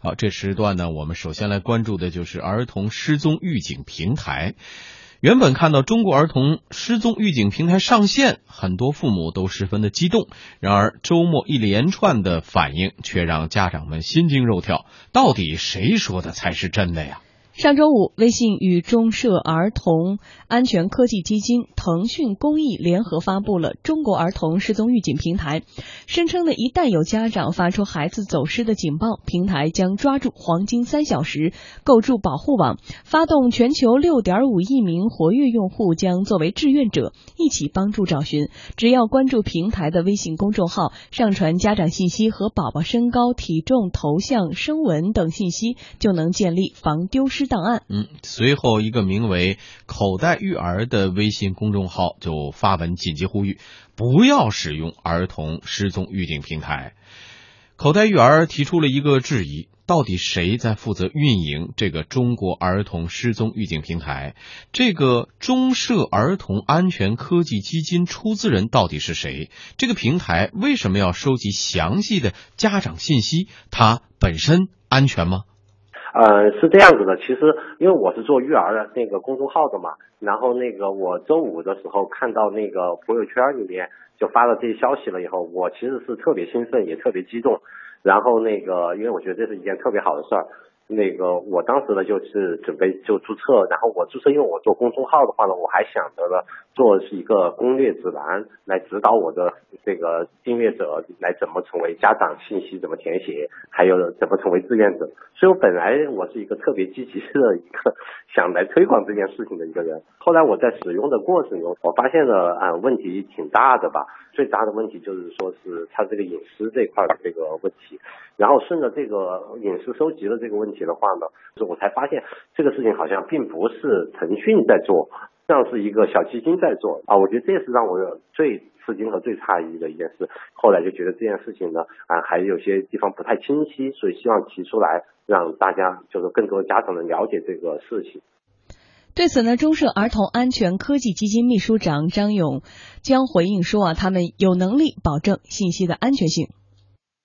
好，这时段呢，我们首先来关注的就是儿童失踪预警平台。原本看到中国儿童失踪预警平台上线，很多父母都十分的激动。然而周末一连串的反应却让家长们心惊肉跳。到底谁说的才是真的呀？上周五，微信与中社儿童安全科技基金、腾讯公益联合发布了中国儿童失踪预警平台，声称呢，一旦有家长发出孩子走失的警报，平台将抓住黄金三小时，构筑保护网，发动全球六点五亿名活跃用户将作为志愿者一起帮助找寻。只要关注平台的微信公众号，上传家长信息和宝宝身高、体重、头像、声纹等信息，就能建立防丢失。档案。嗯，随后一个名为“口袋育儿”的微信公众号就发文紧急呼吁，不要使用儿童失踪预警平台。口袋育儿提出了一个质疑：到底谁在负责运营这个中国儿童失踪预警平台？这个中社儿童安全科技基金出资人到底是谁？这个平台为什么要收集详细的家长信息？它本身安全吗？呃，是这样子的，其实因为我是做育儿的那个公众号的嘛，然后那个我周五的时候看到那个朋友圈里面就发了这些消息了以后，我其实是特别兴奋，也特别激动，然后那个因为我觉得这是一件特别好的事儿。那个我当时呢就是准备就注册，然后我注册，因为我做公众号的话呢，我还想着呢做是一个攻略指南，来指导我的这个订阅者来怎么成为家长信息怎么填写，还有怎么成为志愿者。所以我本来我是一个特别积极的一个想来推广这件事情的一个人。后来我在使用的过程中，我发现了啊问题挺大的吧。最大的问题就是说是它这个隐私这块的这个问题。然后顺着这个隐私收集的这个问题的话呢，就我才发现这个事情好像并不是腾讯在做，像是一个小基金在做啊。我觉得这是让我最吃惊和最诧异的一件事。后来就觉得这件事情呢啊还有些地方不太清晰，所以希望提出来让大家就是更多家长能了解这个事情。对此呢，中社儿童安全科技基金秘书长张勇将回应说啊，他们有能力保证信息的安全性。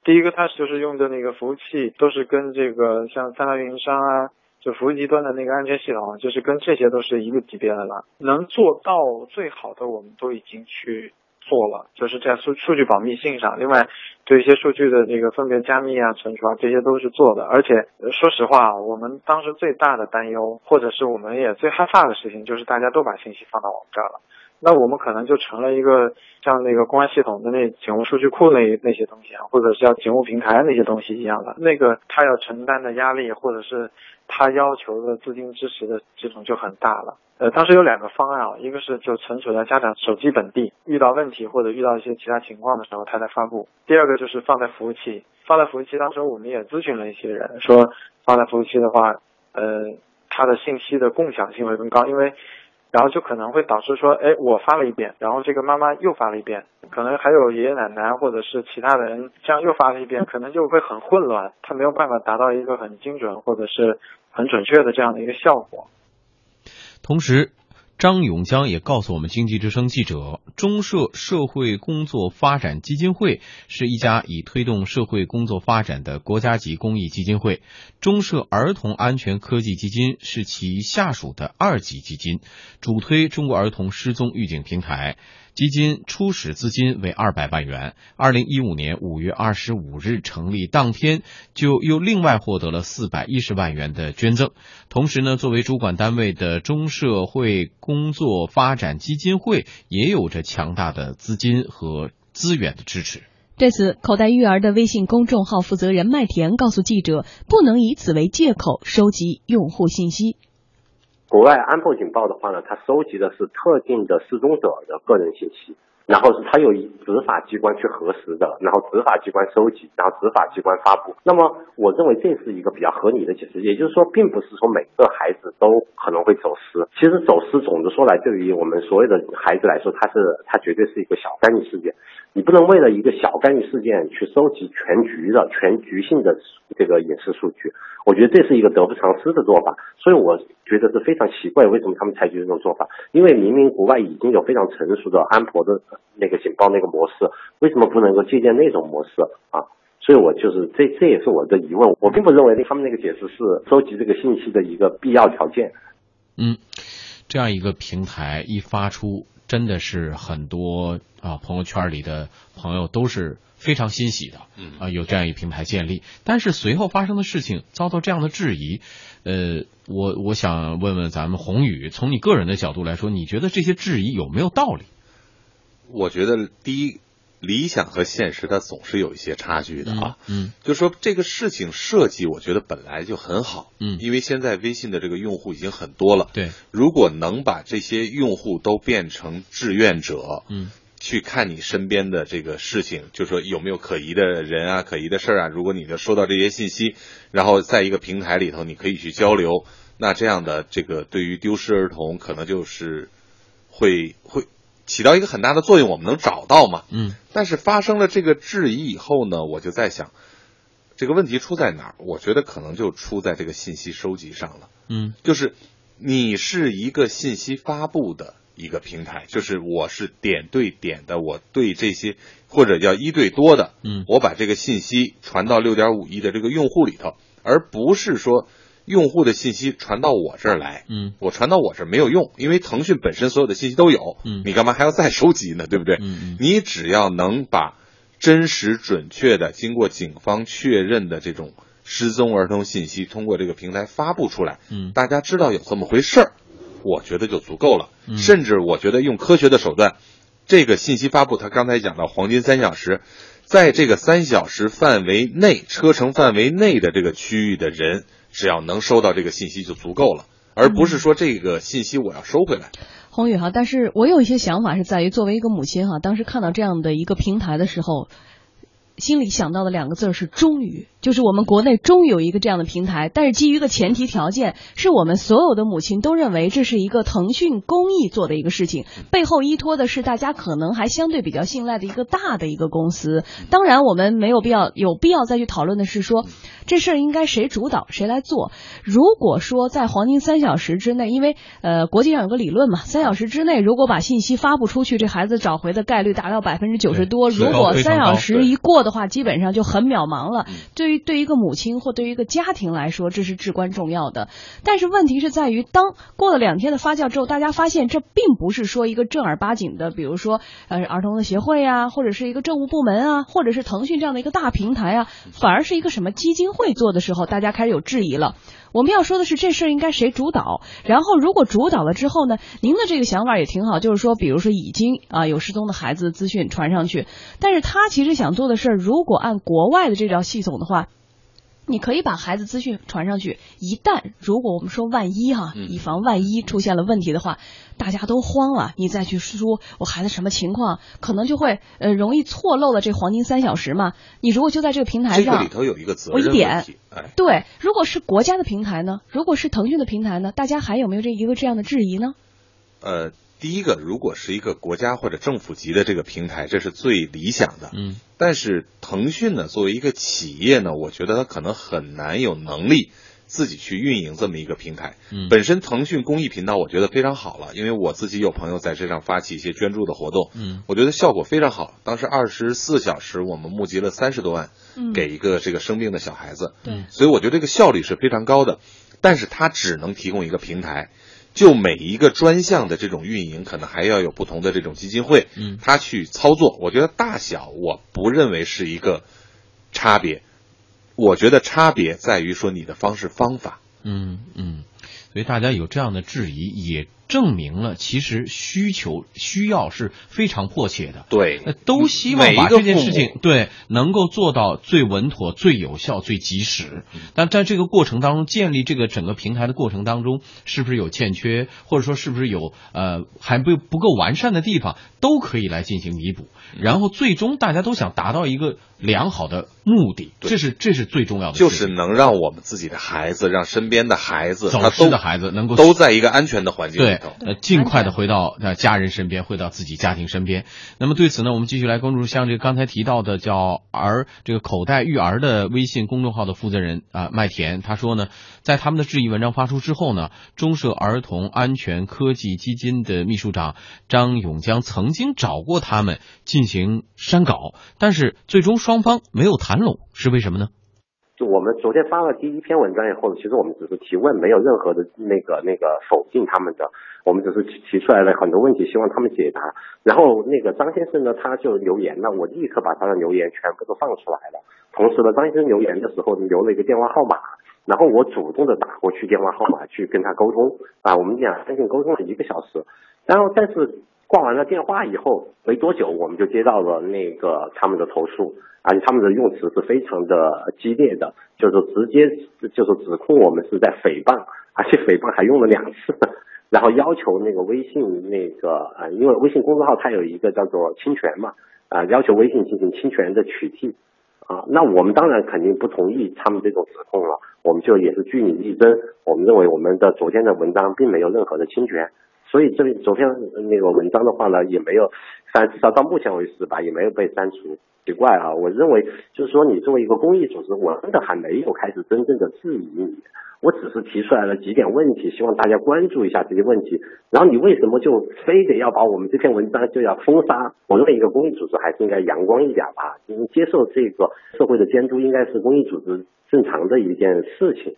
第一个，它就是用的那个服务器都是跟这个像三大运营商啊，就服务极端的那个安全系统，就是跟这些都是一个级别的了。能做到最好的，我们都已经去做了，就是在数数据保密性上，另外对一些数据的这个分别加密啊、存储啊，这些都是做的。而且说实话，我们当时最大的担忧，或者是我们也最害怕的事情，就是大家都把信息放到我们这儿了。那我们可能就成了一个像那个公安系统的那警务数据库那那些东西啊，或者是叫警务平台那些东西一样的，那个他要承担的压力，或者是他要求的资金支持的这种就很大了。呃，当时有两个方案啊，一个是就存储在家长手机本地，遇到问题或者遇到一些其他情况的时候，他再发布；第二个就是放在服务器，放在服务器。当时我们也咨询了一些人，说放在服务器的话，呃，它的信息的共享性会更高，因为。然后就可能会导致说，哎，我发了一遍，然后这个妈妈又发了一遍，可能还有爷爷奶奶或者是其他的人这样又发了一遍，可能就会很混乱，他没有办法达到一个很精准或者是很准确的这样的一个效果。同时。张永江也告诉我们，经济之声记者，中社社会工作发展基金会是一家以推动社会工作发展的国家级公益基金会，中社儿童安全科技基金是其下属的二级基金，主推中国儿童失踪预警平台。基金初始资金为二百万元，二零一五年五月二十五日成立当天，就又另外获得了四百一十万元的捐赠。同时呢，作为主管单位的中社会工作发展基金会也有着强大的资金和资源的支持。对此，口袋育儿的微信公众号负责人麦田告诉记者，不能以此为借口收集用户信息。国外安保警报的话呢，它收集的是特定的失踪者的个人信息，然后是它有执法机关去核实的，然后执法机关收集，然后执法机关发布。那么我认为这是一个比较合理的解释，也就是说，并不是说每个孩子都可能会走失。其实走失，总的说来，对于我们所有的孩子来说，它是它绝对是一个小概率事件。你不能为了一个小概率事件去收集全局的、全局性的这个隐私数据，我觉得这是一个得不偿失的做法。所以我觉得是非常奇怪，为什么他们采取这种做法？因为明明国外已经有非常成熟的安博的那个警报那个模式，为什么不能够借鉴那种模式啊？所以我就是这这也是我的疑问，我并不认为他们那个解释是收集这个信息的一个必要条件。嗯，这样一个平台一发出，真的是很多啊朋友圈里的朋友都是非常欣喜的。嗯啊，有这样一个平台建立，但是随后发生的事情遭到这样的质疑，呃，我我想问问咱们宏宇，从你个人的角度来说，你觉得这些质疑有没有道理？我觉得第一，理想和现实它总是有一些差距的啊。嗯就说这个事情设计，我觉得本来就很好。嗯因为现在微信的这个用户已经很多了。对，如果能把这些用户都变成志愿者，嗯去看你身边的这个事情，就说有没有可疑的人啊、可疑的事儿啊。如果你能收到这些信息，然后在一个平台里头，你可以去交流，那这样的这个对于丢失儿童，可能就是会会起到一个很大的作用，我们能找到嘛。嗯但是发生了这个质疑以后呢，我就在想，这个问题出在哪儿？我觉得可能就出在这个信息收集上了。嗯就是你是一个信息发布的一个平台，就是我是点对点的，我对这些或者叫一对多的，嗯我把这个信息传到六点五亿的这个用户里头，而不是说用户的信息传到我这儿来。嗯我传到我这儿没有用，因为腾讯本身所有的信息都有，嗯你干嘛还要再收集呢？对不对？嗯嗯你只要能把真实准确的、经过警方确认的这种失踪儿童信息通过这个平台发布出来，嗯大家知道有这么回事儿，我觉得就足够了。嗯甚至我觉得用科学的手段，这个信息发布，他刚才讲到黄金三小时，在这个三小时范围内，车程范围内的这个区域的人，只要能收到这个信息就足够了，而不是说这个信息我要收回来。宏宇哈，但是我有一些想法是在于，作为一个母亲哈，当时看到这样的一个平台的时候，心里想到的两个字儿是“终于”，就是我们国内终于有一个这样的平台。但是基于一个前提条件，是我们所有的母亲都认为这是一个腾讯公益做的一个事情，背后依托的是大家可能还相对比较信赖的一个大的一个公司。当然，我们没有必要有必要再去讨论的是说，这事儿应该谁主导谁来做。如果说在黄金三小时之内，因为呃国际上有个理论嘛，三小时之内如果把信息发布出去，这孩子找回的概率达到百分之九十多。如果三小时一过的话，基本上就很渺茫了嗯。对于对于一个母亲或对于一个家庭来说，这是至关重要的。但是问题是在于，当过了两天的发酵之后，大家发现这并不是说一个正儿八经的，比如说呃儿童的协会啊，或者是一个政务部门啊，或者是腾讯这样的一个大平台啊，反而是一个什么基金会做的时候，大家开始有质疑了。我们要说的是这事儿应该谁主导，然后如果主导了之后呢，您的这个想法也挺好，就是说，比如说已经啊有失踪的孩子的资讯传上去，但是他其实想做的事儿，如果按国外的这套系统的话。你可以把孩子资讯传上去，一旦如果我们说万一哈、嗯以防万一出现了问题的话，大家都慌了，你再去说我孩子什么情况，可能就会呃容易错漏了这黄金三小时嘛。你如果就在这个平台上，这个里头有一个责任问我一点题，哎，对，如果是国家的平台呢？如果是腾讯的平台呢？大家还有没有这一个这样的质疑呢？呃，第一个，如果是一个国家或者政府级的这个平台，这是最理想的。嗯但是腾讯呢，作为一个企业呢，我觉得它可能很难有能力自己去运营这么一个平台。嗯本身腾讯公益频道我觉得非常好了，因为我自己有朋友在这上发起一些捐助的活动，嗯我觉得效果非常好。当时二十四小时我们募集了三十多万，嗯给一个这个生病的小孩子，对所以我觉得这个效率是非常高的。但是它只能提供一个平台，就每一个专项的这种运营，可能还要有不同的这种基金会，嗯它去操作。我觉得大小我不认为是一个差别，我觉得差别在于说你的方式方法。嗯嗯，所以大家有这样的质疑，也证明了其实需求需要是非常迫切的。对。那都希望把这件事情对能够做到最稳妥、最有效、最及时。嗯。但在这个过程当中，建立这个整个平台的过程当中，是不是有欠缺，或者说是不是有呃还不不够完善的地方，都可以来进行弥补。嗯。然后最终大家都想达到一个良好的目的，对。这是这是最重要的，就是能让我们自己的孩子，让身边的孩子，他走失的孩子能够都在一个安全的环境对对，呃，尽快的回到呃家人身边，回到自己家庭身边。那么对此呢，我们继续来关注像这个刚才提到的叫儿这个口袋育儿的微信公众号的负责人啊麦田，他说呢，在他们的质疑文章发出之后呢，中社儿童安全科技基金的秘书长张永江曾经找过他们进行删稿，但是最终双方没有谈拢，是为什么呢？我们昨天发了第一篇文章以后，其实我们只是提问，没有任何的那个那个否定他们的，我们只是提提出来了很多问题，希望他们解答。然后那个张先生呢，他就留言了，我立刻把他的留言全部都放出来了。同时呢，张先生留言的时候留了一个电话号码，然后我主动的打过去电话号码去跟他沟通啊，我们俩将近沟通了一个小时，然后但是。挂完了电话以后，没多久我们就接到了那个他们的投诉，而且他们的用词是非常的激烈的，就是直接就是指控我们是在诽谤，而且诽谤还用了两次，然后要求那个微信那个啊，因为微信公众号它有一个叫做侵权嘛，啊，要求微信进行侵权的取缔，啊，那我们当然肯定不同意他们这种指控了，我们就也是据理力争，我们认为我们的昨天的文章并没有任何的侵权。所以这里昨天那个文章的话呢，也没有，删至少到目前为止吧，也没有被删除。奇怪啊，我认为就是说，你作为一个公益组织，我真的还没有开始真正的质疑你，我只是提出来了几点问题，希望大家关注一下这些问题。然后你为什么就非得要把我们这篇文章就要封杀？我认为一个公益组织还是应该阳光一点吧，接受这个社会的监督，应该是公益组织正常的一件事情。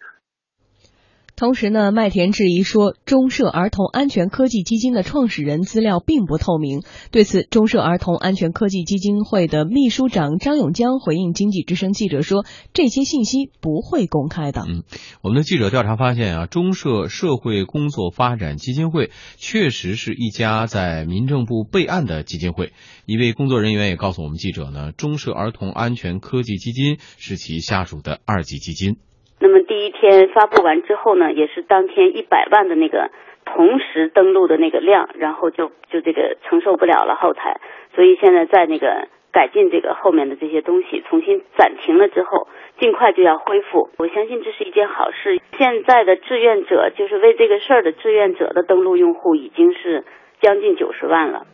同时呢，麦田质疑说，中社儿童安全科技基金的创始人资料并不透明。对此，中社儿童安全科技基金会的秘书长张永江回应经济之声记者说：“这些信息不会公开的。”嗯，我们的记者调查发现啊，中社社会工作发展基金会确实是一家在民政部备案的基金会。一位工作人员也告诉我们记者呢，中社儿童安全科技基金是其下属的二级基金。那么第一天发布完之后呢，也是当天一百万的那个同时登录的那个量，然后就就这个承受不了了后台，所以现在在那个改进这个后面的这些东西，重新暂停了之后，尽快就要恢复。我相信这是一件好事。现在的志愿者就是为这个事儿的志愿者的登录用户已经是将近九十万了。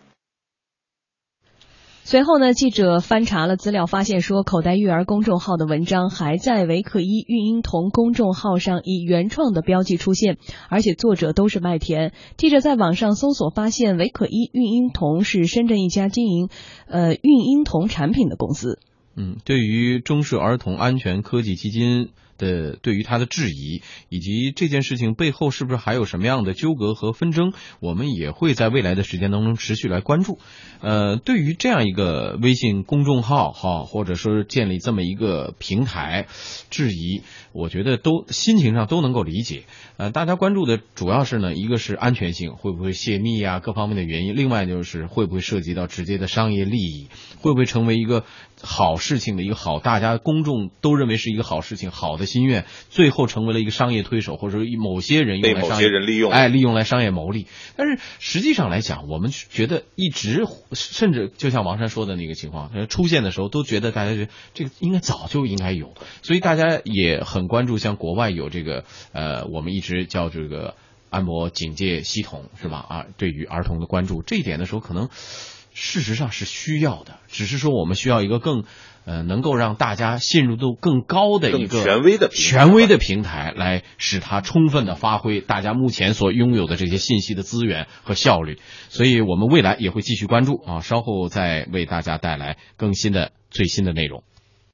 随后呢，记者翻查了资料，发现说口袋育儿公众号的文章还在维可一孕婴童公众号上以原创的标记出现，而且作者都是麦田。记者在网上搜索发现，维可一孕婴童是深圳一家经营呃孕婴童产品的公司。嗯，对于中式儿童安全科技基金。的对于他的质疑，以及这件事情背后是不是还有什么样的纠葛和纷争，我们也会在未来的时间当中持续来关注。呃，对于这样一个微信公众号哈，或者说是建立这么一个平台，质疑，我觉得都心情上都能够理解。呃，大家关注的主要是呢，一个是安全性会不会泄密啊，各方面的原因；另外就是会不会涉及到直接的商业利益，会不会成为一个好事情的一个好，大家公众都认为是一个好事情，好的。心愿最后成为了一个商业推手，或者说某些人被某些人利用，哎，利用来商业牟利。但是实际上来讲，我们觉得一直，甚至就像王山说的那个情况，出现的时候都觉得大家觉得这个应该早就应该有，所以大家也很关注，像国外有这个呃，我们一直叫这个按摩警戒系统是吧？啊，对于儿童的关注这一点的时候，可能事实上是需要的，只是说我们需要一个更。呃，能够让大家信任度更高的一个权威的权威的平台，来使它充分的发挥大家目前所拥有的这些信息的资源和效率。所以我们未来也会继续关注啊，稍后再为大家带来更新的最新的内容。